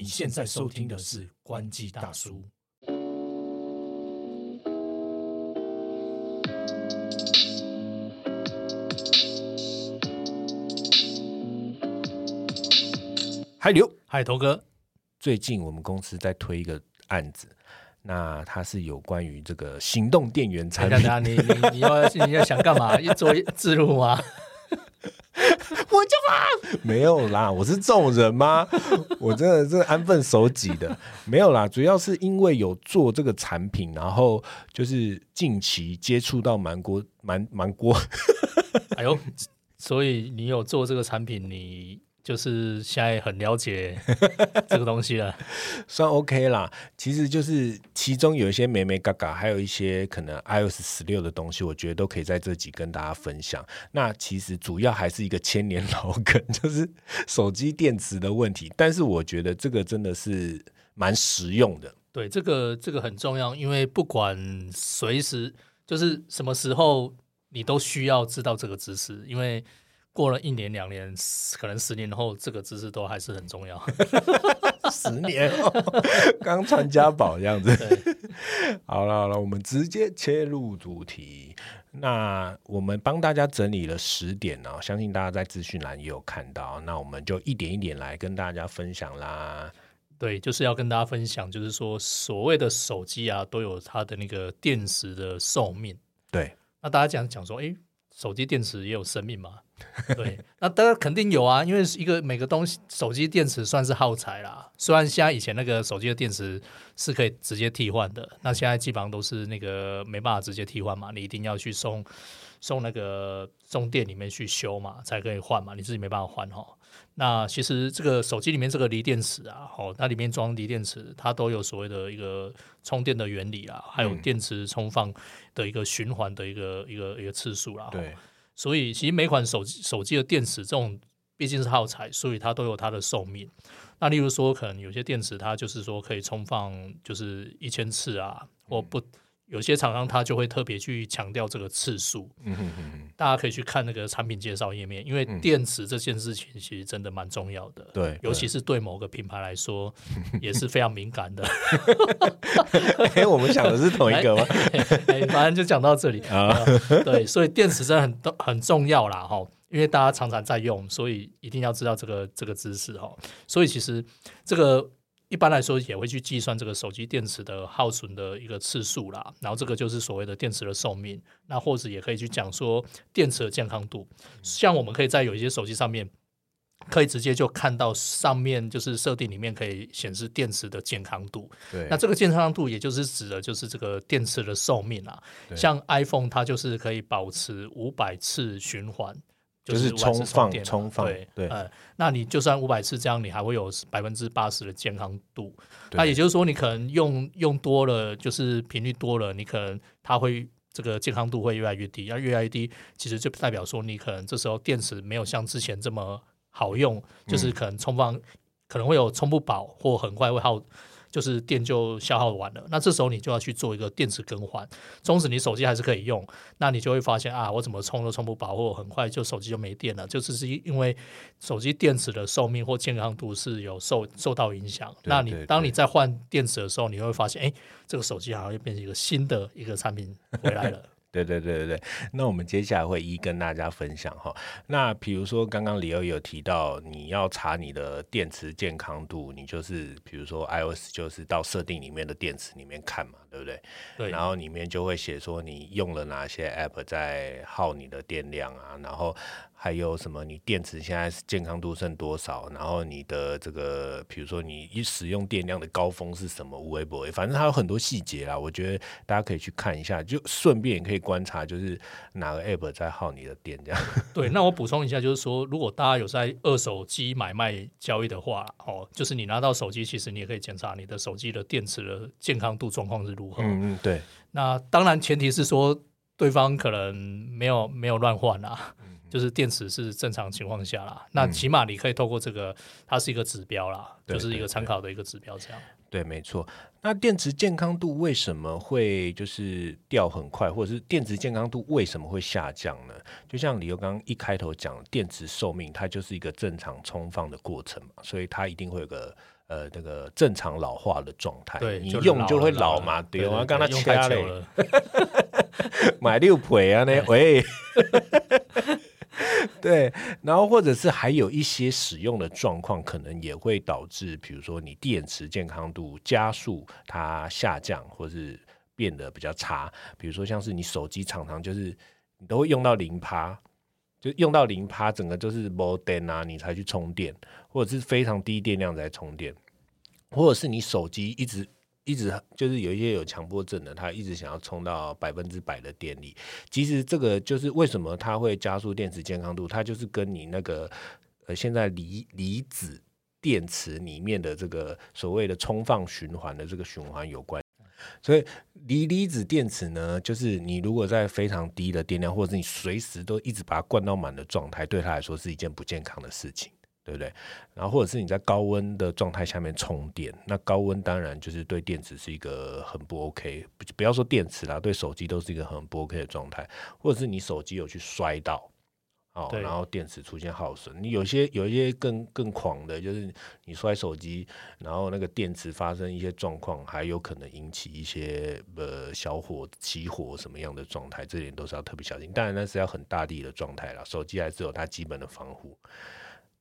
你现在收听的是关机大叔。嗨，刘，嗨，头哥，最近我们公司在推一个案子，那它是有关于这个行动电源产品。等下，你你你要你要想干嘛？要做自录吗？啊，没有啦，我是这种人吗？我真的是安分守己的，没有啦。主要是因为有做这个产品，然后就是近期接触到蛮国蛮蛮国，哎呦，所以你有做这个产品，你就是现在很了解 这个东西了。算 OK 啦。其实就是其中有一些美美嘎嘎，还有一些可能 iOS 十六的东西，我觉得都可以在这集跟大家分享。那其实主要还是一个千年老梗，就是手机电池的问题。但是我觉得这个真的是蛮实用的。对，这个这个很重要，因为不管随时就是什么时候，你都需要知道这个知识，因为过了一年两年，可能十年后，这个知识都还是很重要。十年后刚传家宝这样子。好了好了，我们直接切入主题。那我们帮大家整理了十点呢、相信大家在资讯栏也有看到。那我们就一点一点来跟大家分享啦。对，就是要跟大家分享，就是说所谓的手机啊，都有它的那个电池的寿命。对，那大家讲讲说，诶，手机电池也有生命吗？对，那当然肯定有啊，因为一个每个东西，手机电池算是耗材啦。虽然现在以前那个手机的电池是可以直接替换的，那现在基本上都是那个没办法直接替换嘛，你一定要去送送那个送店里面去修嘛，才可以换嘛，你自己没办法换哈。那其实这个手机里面这个锂电池啊，哦，它里面装锂电池，它都有所谓的一个充电的原理啊，还有嗯电池充放的一个循环的一个一个一个次数啦。吼对，所以其实每款手机手机的电池这种毕竟是耗材，所以它都有它的寿命。那例如说，可能有些电池它就是说可以充放就是一千次啊，或不。有些厂商他就会特别去强调这个次数，嗯哼哼哼，大家可以去看那个产品介绍页面，因为电池这件事情其实真的蛮重要的，对尤其是对某个品牌来说也是非常敏感的。哎、我们想的是同一个吗？哎，反正就讲到这里 啊呃对，所以电池真的很很重要啦，哈，因为大家常常在用，所以一定要知道这个这个知识哈。所以其实这个一般来说也会去计算这个手机电池的耗损的一个次数啦，然后这个就是所谓的电池的寿命，那或者也可以去讲说电池的健康度，像我们可以在有一些手机上面。可以直接就看到上面就是设定里面可以显示电池的健康度，对，那这个健康度也就是指的就是这个电池的寿命啊。像 iPhone 它就是可以保持五百次循环，就是500次充放电充放对对呃，那你就算五百次这样，你还会有百分之八十的健康度。那也就是说，你可能用用多了，就是频率多了，你可能它会。这个健康度会越来越低，要越来越低，其实就代表说你可能这时候电池没有像之前这么好用，就是可能充放可能会有充不饱，或很快会耗，就是电就消耗完了。那这时候你就要去做一个电池更换，纵使你手机还是可以用，那你就会发现啊，我怎么充都充不饱，或很快就手机就没电了，就只是因为手机电池的寿命或健康度是有受受到影响。那你当你在换电池的时候，你会发现，哎，这个手机好像又变成一个新的一个产品回来了。对对对对对，那我们接下来会一一跟大家分享哈。那比如说刚刚李欧有提到，你要查你的电池健康度，你就是比如说 iOS 就是到设定里面的电池里面看嘛，对不对？对，然后里面就会写说你用了哪些 app 在耗你的电量啊，然后还有什么你电池现在是健康度剩多少，然后你的这个比如说你一使用电量的高峰是什么，无微不微，反正它有很多细节啦，我觉得大家可以去看一下，就顺便也可以观察就是哪个 app 在耗你的电这样。对，那我补充一下，就是说，如果大家有在二手机买卖交易的话，哦，就是你拿到手机，其实你也可以检查你的手机的电池的健康度状况是如何。嗯嗯，对，那当然前提是说对方可能没有没有乱换啦，就是电池是正常情况下啦。那起码你可以透过这个，它是一个指标啦，对就是一个参考的一个指标，这样。对，没错。那电池健康度为什么会就是掉很快，或者是电池健康度为什么会下降呢？就像李由刚刚一开头讲，电池寿命它就是一个正常充放的过程嘛，所以它一定会有个呃那个正常老化的状态。对，你用就会老嘛，对，对我要跟他掐了，买六倍啊那喂。对，然后或者是还有一些使用的状况，可能也会导致，比如说你电池健康度加速它下降，或是变得比较差。比如说像是你手机常常就是你都会用到零趴，就用到零趴，整个就是没电啊，你才去充电，或者是非常低电量才充电，或者是你手机一直。一直就是有一些有强迫症的，他一直想要充到百分之百的电力。其实这个就是为什么它会加速电池健康度，它就是跟你那个呃现在离离子电池里面的这个所谓的充放循环的这个循环有关。所以锂离子电池呢，就是你如果在非常低的电量，或者是你随时都一直把它灌到满的状态，对它来说是一件不健康的事情。对不对？然后或者是你在高温的状态下面充电，那高温当然就是对电池是一个很不 OK，不不要说电池啦，对手机都是一个很不 OK 的状态。或者是你手机有去摔到，哦，然后电池出现耗损，你有些有一些更更狂的，就是你摔手机，然后那个电池发生一些状况，还有可能引起一些呃小火起火什么样的状态，这点都是要特别小心。当然那是要很大力的状态啦，手机还是有它基本的防护。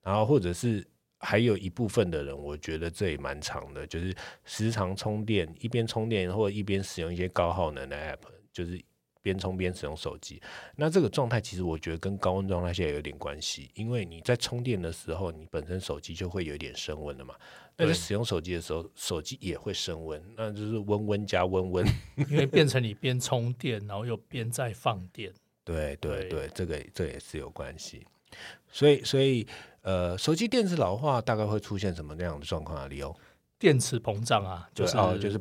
然后或者是还有一部分的人，我觉得这也蛮长的，就是时常充电，一边充电或者一边使用一些高耗能的 app，就是边充边使用手机。那这个状态其实我觉得跟高温状态下有点关系，因为你在充电的时候，你本身手机就会有一点升温了嘛。那在使用手机的时候，手机也会升温，那就是温温加温温。因为变成你边充电，然后又边在放电。对对对对，这个这也是有关系。所以所以呃，手机电池老化大概会出现什么那样的状况啊？理由电池膨胀啊，就是哦就是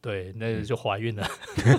对，那就怀孕了，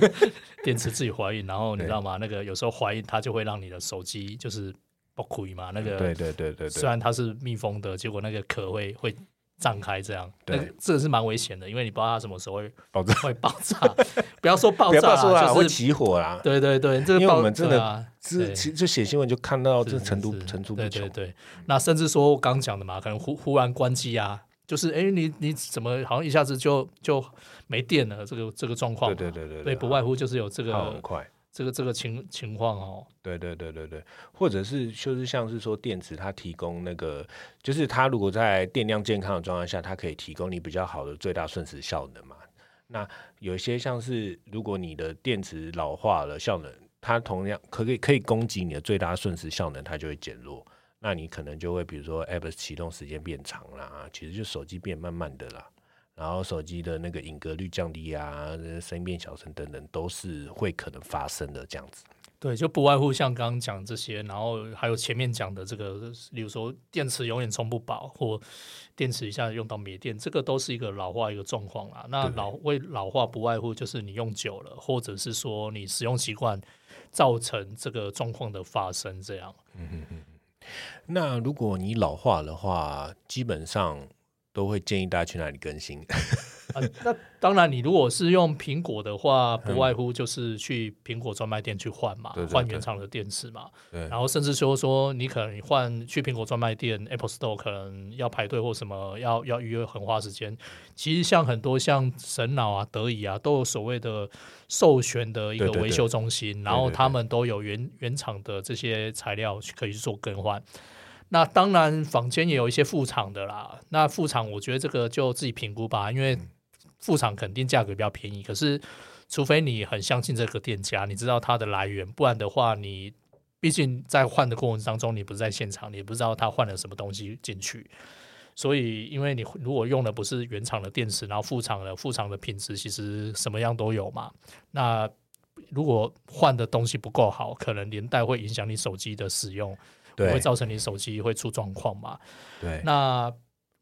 电池自己怀孕，然后你知道吗？那个有时候怀孕它就会让你的手机就是爆亏嘛，那个对对对对虽，然它是密封的，结果那个壳会会胀开，这样，对这个是蛮危险的，因为你不知道它什么时候会爆炸 会爆炸，不要说爆不要炸啦，会就是起火啦。对对对，这个因为我爆们真的对啊这其实就写新闻就看到这是程度是层出不穷。对对对，那甚至说我刚讲的嘛，可能忽忽然关机啊，就是哎，你你怎么好像一下子就就没电了？这个这个状况嘛，对对对对对，不外乎就是有这个耗很快。这个这个情情况哦，对对对对对，或者是就是像是说电池它提供那个，就是它如果在电量健康的状态下，它可以提供你比较好的最大瞬时效能嘛。那有一些像是如果你的电池老化了，效能它同样可以可以供给你的最大瞬时效能，它就会减弱。那你可能就会比如说 App 启动时间变长啦，其实就手机变慢慢的啦。然后手机的那个隐格率降低啊，声音变小声等等，都是会可能发生的这样子。对，就不外乎像刚刚讲这些，然后还有前面讲的这个，例如说电池永远充不饱，或电池一下用到没电，这个都是一个老化一个状况啦。那老为老化不外乎就是你用久了，或者是说你使用习惯造成这个状况的发生，这样。那如果你老化的话，基本上都会建议大家去哪里更新？啊，那当然，你如果是用苹果的话，不嗯外乎就是去苹果专卖店去换嘛，换原厂的电池嘛。对然后甚至说说你可能换去苹果专卖店 Apple Store 可能要排队或什么，要要预约很花时间。其实像很多像神脑啊、德仪啊，都有所谓的授权的一个维修中心，然后他们都有原原厂的这些材料可以去做更换。那当然，坊间也有一些副厂的啦。那副厂，我觉得这个就自己评估吧，因为副厂肯定价格比较便宜。可是，除非你很相信这个店家，你知道它的来源，不然的话，你毕竟在换的过程当中，你不是在现场，你不知道他换了什么东西进去。所以，因为你如果用的不是原厂的电池，然后副厂的副厂的品质其实什么样都有嘛。那如果换的东西不够好，可能连带会影响你手机的使用。对会造成你手机会出状况嘛？对那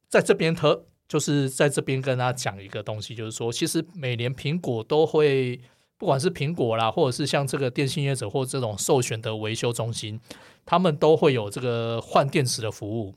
在这边特就是在这边跟大家讲一个东西，就是说，其实每年苹果都会，不管是苹果啦，或者是像这个电信业者或这种授权的维修中心，他们都会有这个换电池的服务。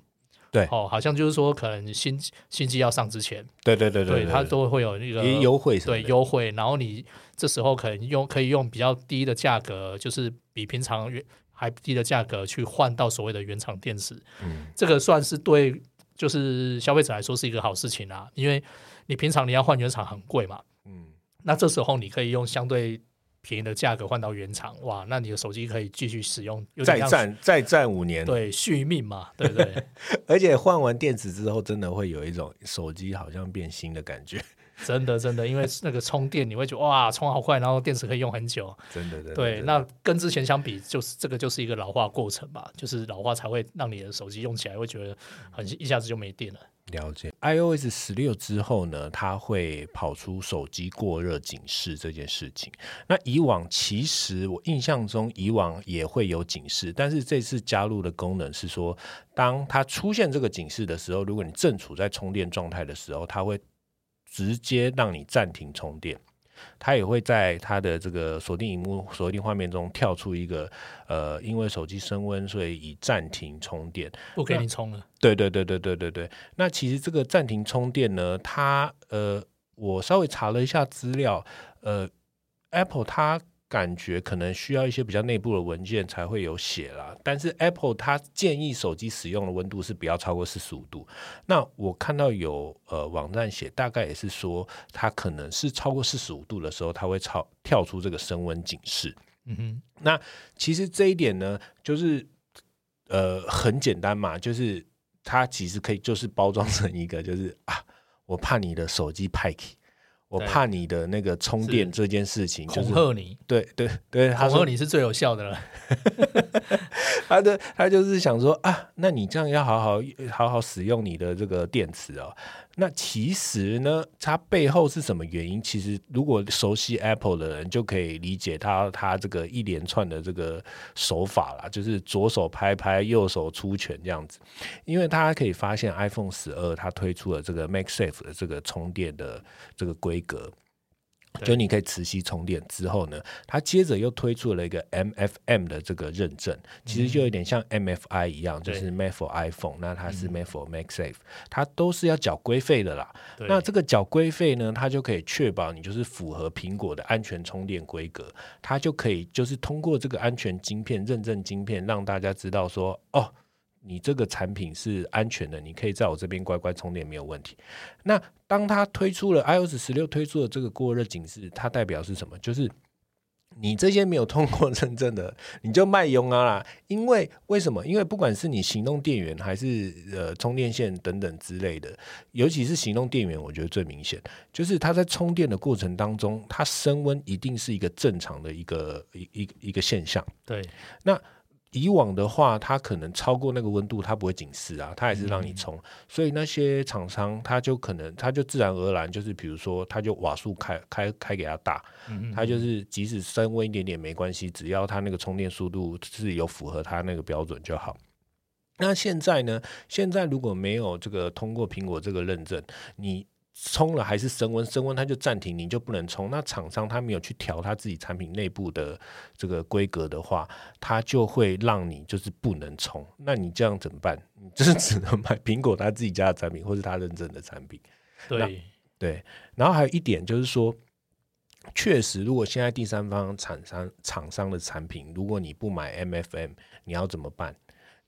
对哦，好像就是说，可能新新机要上之前，对对对对对，它都会有那个优惠对优惠，然后你这时候可能用可以用比较低的价格，就是比平常原还低的价格去换到所谓的原厂电池，嗯。这个算是对就是消费者来说是一个好事情啊，因为你平常你要换原厂很贵嘛，嗯，那这时候你可以用相对便宜的价格换到原厂，哇，那你的手机可以继续使用，再战再战五年，对续命嘛，对不对？而且换完电池之后，真的会有一种手机好像变新的感觉，真的真的，因为那个充电你会觉得哇，充好快，然后电池可以用很久。真的真的。对，那跟之前相比，就是这个就是一个老化过程吧，就是老化才会让你的手机用起来会觉得很一下子就没电了。了解 iOS 十六之后呢，它会跑出手机过热警示这件事情。那以往其实我印象中以往也会有警示，但是这次加入的功能是说，当它出现这个警示的时候，如果你正处在充电状态的时候，它会直接让你暂停充电。它也会在它的这个锁定荧幕、锁定画面中跳出一个呃，因为手机升温，所以已暂停充电。不给你充了，对对对对对对对。那其实这个暂停充电呢，它呃，我稍微查了一下资料，呃，Apple 它感觉可能需要一些比较内部的文件才会有写啦。但是 Apple 它建议手机使用的温度是不要超过四十五度。那我看到有呃网站写，大概也是说它可能是超过四十五度的时候，它会超跳出这个升温警示。嗯哼，那其实这一点呢，就是呃很简单嘛，就是它其实可以就是包装成一个，就是啊，我怕你的手机派气，我怕你的那个充电这件事情，就恐是吓你，对对对，他说恐吓你是最有效的了。他的他就是想说啊，那你这样要好好好好使用你的这个电池哦。那其实呢，它背后是什么原因？其实如果熟悉 Apple 的人就可以理解它它这个一连串的这个手法啦，就是左手拍拍，右手出拳这样子。因为大家可以发现，iPhone 十二它推出了这个 MagSafe 的这个充电的这个规格。对。就你可以磁吸充电之后呢，它接着又推出了一个 MFM 的这个认证，其实就有点像 MFI 一样，就是 Made for iPhone，那它是 Made for MagSafe，它都是要缴规费的啦。那这个缴规费呢，它就可以确保你就是符合苹果的安全充电规格，它就可以就是通过这个安全晶片认证晶片，让大家知道说，哦，你这个产品是安全的，你可以在我这边乖乖充电没有问题。那当它推出了 iOS 十六推出的这个过热警示，它代表是什么？就是你这些没有通过认证的，你就卖用啊啦！因为为什么？因为不管是你行动电源还是呃充电线等等之类的，尤其是行动电源，我觉得最明显，就是它在充电的过程当中，它升温一定是一个正常的一个一一一个现象。对以往的话，它可能超过那个温度，它不会警示啊，它还是让你充。所以那些厂商，他就可能，他就自然而然就是，比如说，他就瓦数开开开给它大，嗯它就是即使升温一点点没关系，只要它那个充电速度是有符合它那个标准就好。那现在呢？现在如果没有这个通过苹果这个认证，你充了还是升温，升温它就暂停，你就不能充。那厂商他没有去调他自己产品内部的这个规格的话，它就会让你就是不能充。那你这样怎么办？你就是只能买苹果他自己家的产品，或是他认证的产品。对对，然后还有一点就是说，确实，如果现在第三方厂商厂商的产品，如果你不买 MFM，你要怎么办？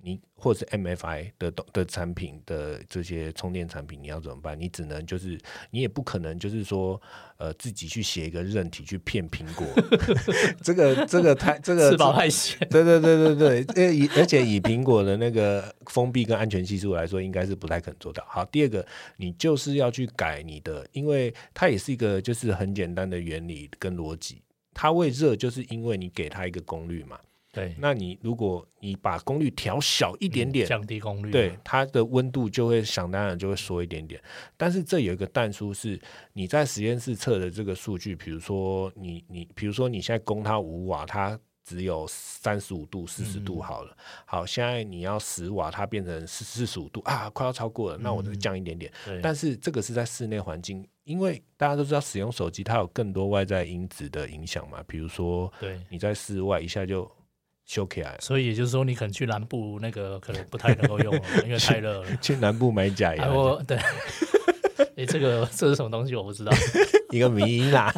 你或者是 MFI 的的产品的这些充电产品，你要怎么办？你只能就是你也不可能就是说，呃，自己去写一个韧体去骗苹果，这个这个太这个吃饱太闲。对对对对对，呃，以而且以苹果的那个封闭跟安全系数来说，应该是不太可能做到。好，第二个，你就是要去改你的，因为它也是一个就是很简单的原理跟逻辑。它会热，就是因为你给它一个功率嘛。对，那你如果你把功率调小一点点，降低功率。对，它的温度就会想当然就会缩一点点。但是这有一个淡书是，你在实验室测的这个数据，比如说你你比如说你现在供它五瓦，它只有三十五度、四十度好了。好，现在你要十瓦，它变成四四十五度啊，快要超过了，那我就降一点点。对，但是这个是在室内环境，因为大家都知道使用手机它有更多外在因子的影响嘛，比如说对，你在室外一下就修起来。所以也就是说，你可能去南部那个可能不太能够用了，因为太热了。去南部买假牙哎，，我对，哎，这个这是什么东西？我不知道，一个迷因啦。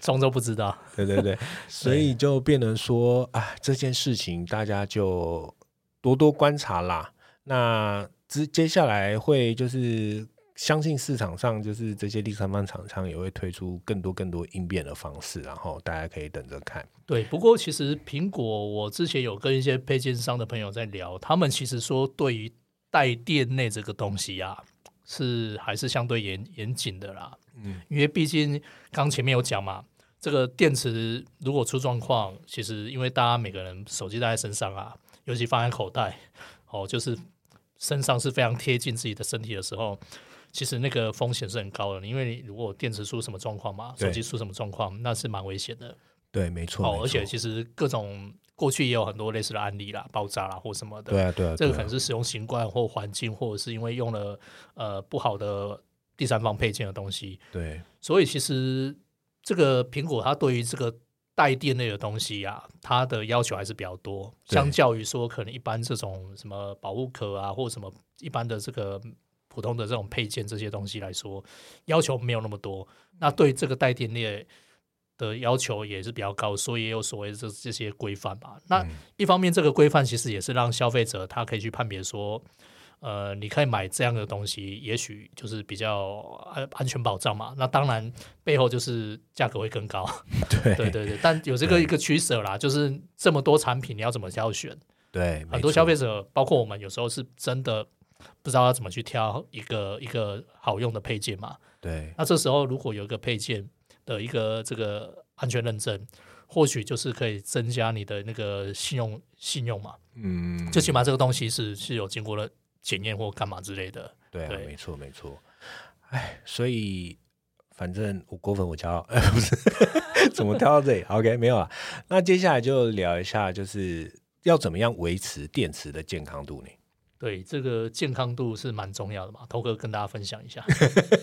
装作不知道。对对对，所以就变成说啊，这件事情大家就多多观察啦。那接接下来会就是相信市场上就是这些第三方厂商也会推出更多更多应变的方式，然后大家可以等着看。对，不过其实苹果，我之前有跟一些配件商的朋友在聊，他们其实说对于带电内这个东西啊，是还是相对严严谨的啦。嗯，因为毕竟刚前面有讲嘛，这个电池如果出状况，其实因为大家每个人手机带在身上啊，尤其放在口袋，哦，就是身上是非常贴近自己的身体的时候。其实那个风险是很高的，因为如果电池出什么状况嘛，手机出什么状况，那是蛮危险的。对，没错。哦，而且其实各种过去也有很多类似的案例啦，爆炸啦或什么的。对啊，对啊。这个可能是使用习惯或环境，或者是因为用了呃不好的第三方配件的东西。对。所以其实这个苹果它对于这个带电类的东西呀，它的要求还是比较多，相较于说可能一般这种什么保护壳啊，或什么一般的这个。普通的这种配件这些东西来说，要求没有那么多。那对这个带电链的要求也是比较高，所以也有所谓这这些规范吧。那一方面，这个规范其实也是让消费者他可以去判别说，呃，你可以买这样的东西，也许就是比较安安全保障嘛。那当然背后就是价格会更高。对对对对，但有这个一个取舍啦，就是这么多产品你要怎么挑选？对，很多消费者包括我们有时候是真的。不知道要怎么去挑一个一个好用的配件嘛？对，那这时候如果有一个配件的一个这个安全认证，或许就是可以增加你的那个信用信用嘛。嗯，最起码这个东西是是有经过了检验或干嘛之类的。对，没错没错。哎，所以反正我过分我骄傲，不是怎么挑到这里？OK，没有啊。那接下来就聊一下，就是要怎么样维持电池的健康度呢？对这个健康度是蛮重要的嘛，头哥跟大家分享一下，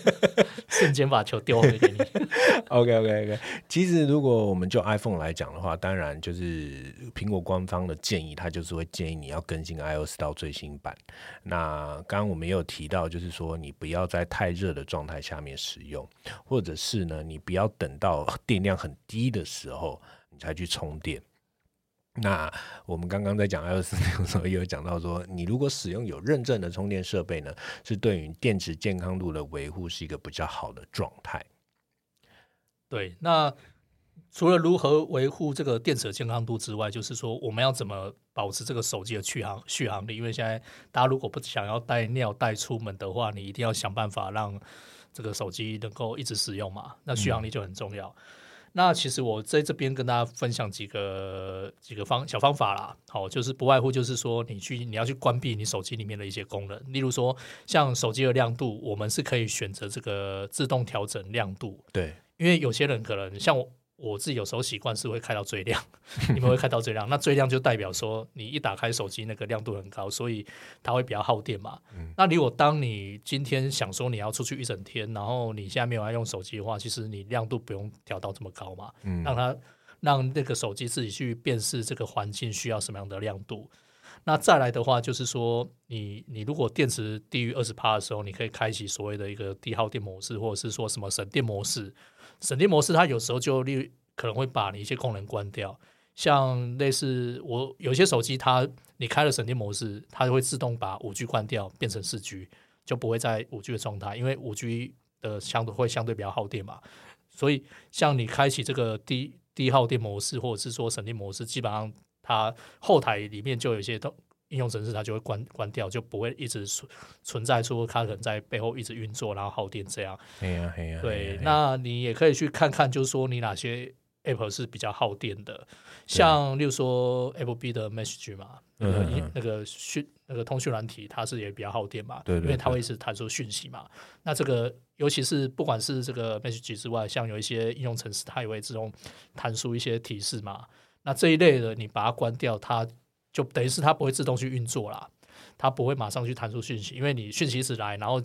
瞬间把球丢回给你。OK OK OK，其实如果我们就 iPhone 来讲的话，当然就是苹果官方的建议，它就是会建议你要更新 iOS 到最新版。那刚刚我们也有提到，就是说你不要在太热的状态下面使用，或者是呢，你不要等到电量很低的时候你才去充电。那我们刚刚在讲 iOS 的时候，也有讲到说，你如果使用有认证的充电设备呢，是对于电池健康度的维护是一个比较好的状态。对，那除了如何维护这个电池的健康度之外，就是说我们要怎么保持这个手机的续航续航力？因为现在大家如果不想要带尿袋出门的话，你一定要想办法让这个手机能够一直使用嘛，那续航力就很重要。那其实我在这边跟大家分享几个几个方小方法啦，好，就是不外乎就是说你去你要去关闭你手机里面的一些功能，例如说像手机的亮度，我们是可以选择这个自动调整亮度，对，因为有些人可能像我。我自己有时候习惯是会开到最亮，你们会开到最亮，那最亮就代表说你一打开手机那个亮度很高，所以它会比较耗电嘛。那如果当你今天想说你要出去一整天，然后你现在没有要用手机的话，其实你亮度不用调到这么高嘛，让它让那个手机自己去辨识这个环境需要什么样的亮度。那再来的话就是说，你你如果电池低于二十帕的时候，你可以开启所谓的一个低耗电模式，或者是说什么省电模式。省电模式，它有时候就例可能会把你一些功能关掉，像类似我有些手机，它你开了省电模式，它就会自动把五 G 关掉，变成四 G，就不会在五 G 的状态，因为五 G 的相对会相对比较耗电嘛。所以像你开启这个低低耗电模式，或者是说省电模式，基本上它后台里面就有一些都。应用程式它就会关关掉，就不会一直存存在说它可能在背后一直运作，然后耗电这样。对呀，对呀。对，那你也可以去看看，就是说你哪些 app 是比较耗电的，像例如说 FB 的 Message 嘛，那个那个讯那个通讯软体，它是也比较耗电嘛，对，因为它会是弹出讯息嘛。那这个尤其是不管是这个 Message 之外，像有一些应用程式，它也会自动弹出一些提示嘛。那这一类的，你把它关掉，它。就等于是它不会自动去运作啦，它不会马上去弹出讯息，因为你讯息一直来，然后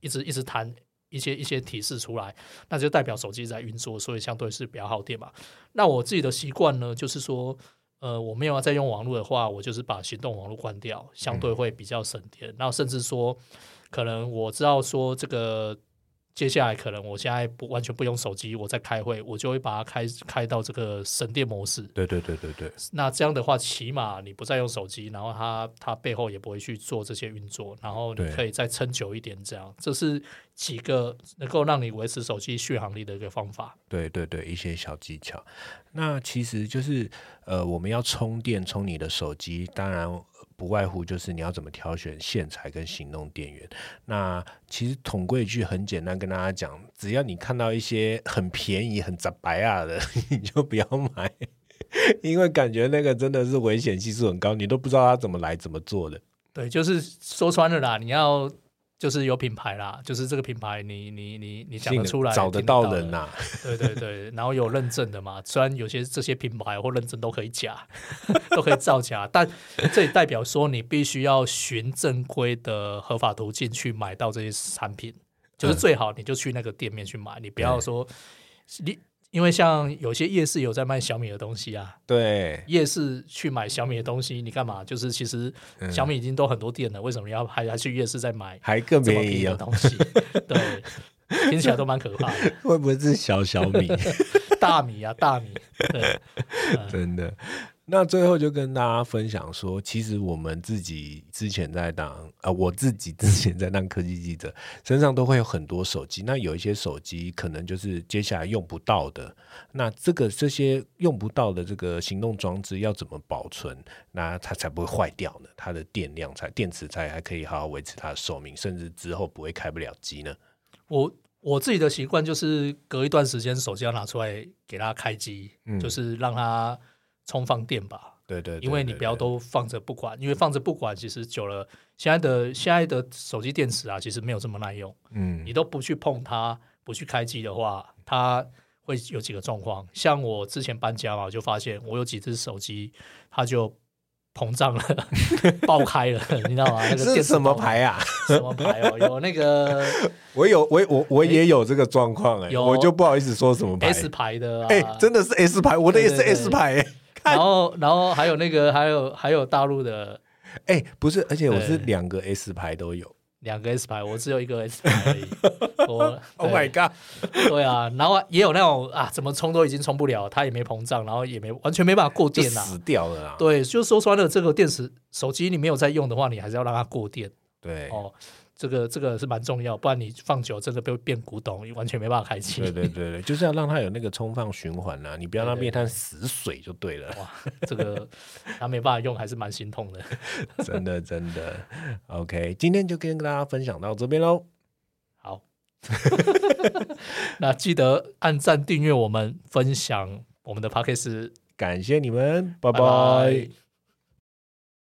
一直一直弹一些一些提示出来，那就代表手机在运作，所以相对是比较耗电嘛。那我自己的习惯呢，就是说，呃，我没有再用网络的话，我就是把行动网络关掉，相对会比较省电。然后甚至说，可能我知道说这个接下来可能我现在不完全不用手机，我在开会，我就会把它开开到这个省电模式。对对对对对，那这样的话，起码你不再用手机，然后它它背后也不会去做这些运作，然后你可以再撑久一点。这样，这是几个能够让你维持手机续航力的一个方法。对对对，一些小技巧。那其实就是呃，我们要充电充你的手机，当然呃不外乎就是你要怎么挑选线材跟行动电源。那其实统归一句很简单，跟大家讲，只要你看到一些很便宜、很杂白啊的，你就不要买，因为感觉那个真的是危险系数很高，你都不知道它怎么来、怎么做的。对，就是说穿了啦，你要就是有品牌啦，就是这个品牌你，你你你讲得出来，找得到人呐、啊 对对对，然后有认证的嘛，虽然有些这些品牌或认证都可以假，都可以造假，但这也代表说你必须要循正规的合法途径去买到这些产品，就是最好你就去那个店面去买，你不要说你。因为像有些夜市有在卖小米的东西啊，对，夜市去买小米的东西，你干嘛？就是其实嗯小米已经都很多店了，为什么要还要去夜市再买还更便宜！的东西？对，听起来都蛮可怕的。会不会是小小米？大米啊，大米，对，真的。那最后就跟大家分享说，其实我们自己之前在当啊、我自己 之前在当科技记者，身上都会有很多手机。那有一些手机可能就是接下来用不到的，那这个这些用不到的这个行动装置要怎么保存，那它才不会坏掉呢？它的电量才电池才还可以好好维持它的寿命，甚至之后不会开不了机呢？我我自己的习惯就是隔一段时间手机要拿出来给它开机，嗯就是让它充放电吧。对对对因为你不要都放着不管，因为放着不管，其实久了，现在的现在的手机电池啊，其实没有这么耐用。嗯你都不去碰它，不去开机的话，它会有几个状况。像我之前搬家嘛，我就发现我有几只手机，它就膨胀了，爆开了，你知道吗？那个什么牌啊？什么牌哦？有那个 我有我我我也有这个状况哎，有我就不好意思说什么牌。S 牌的啊，哎、真的是 S 牌，我的也是 S 牌哎、然后然后还有那个还有还有大陆的哎、不是，而且我是对两个 S 牌都有。两个 S 牌，我只有一个 S 牌而已。我 Oh my god！对啊，然后也有那种啊，怎么充都已经充不了，它也没膨胀，然后也没完全没办法过就电啊、死掉了啊。对，就说穿了，这个电池手机你没有在用的话，你还是要让它过电对哦。这个这个是蛮重要，不然你放久真的会变古董，完全没办法开机。对对对对，就是要让它有那个充放循环啦，你不要让它变成死水就对了。哇，这个它没办法用，还是蛮心痛的。真的真的。OK，今天就跟大家分享到这边喽。好，那记得按赞、订阅我们、分享我们的 p o d c a s t 感谢你们，拜拜拜拜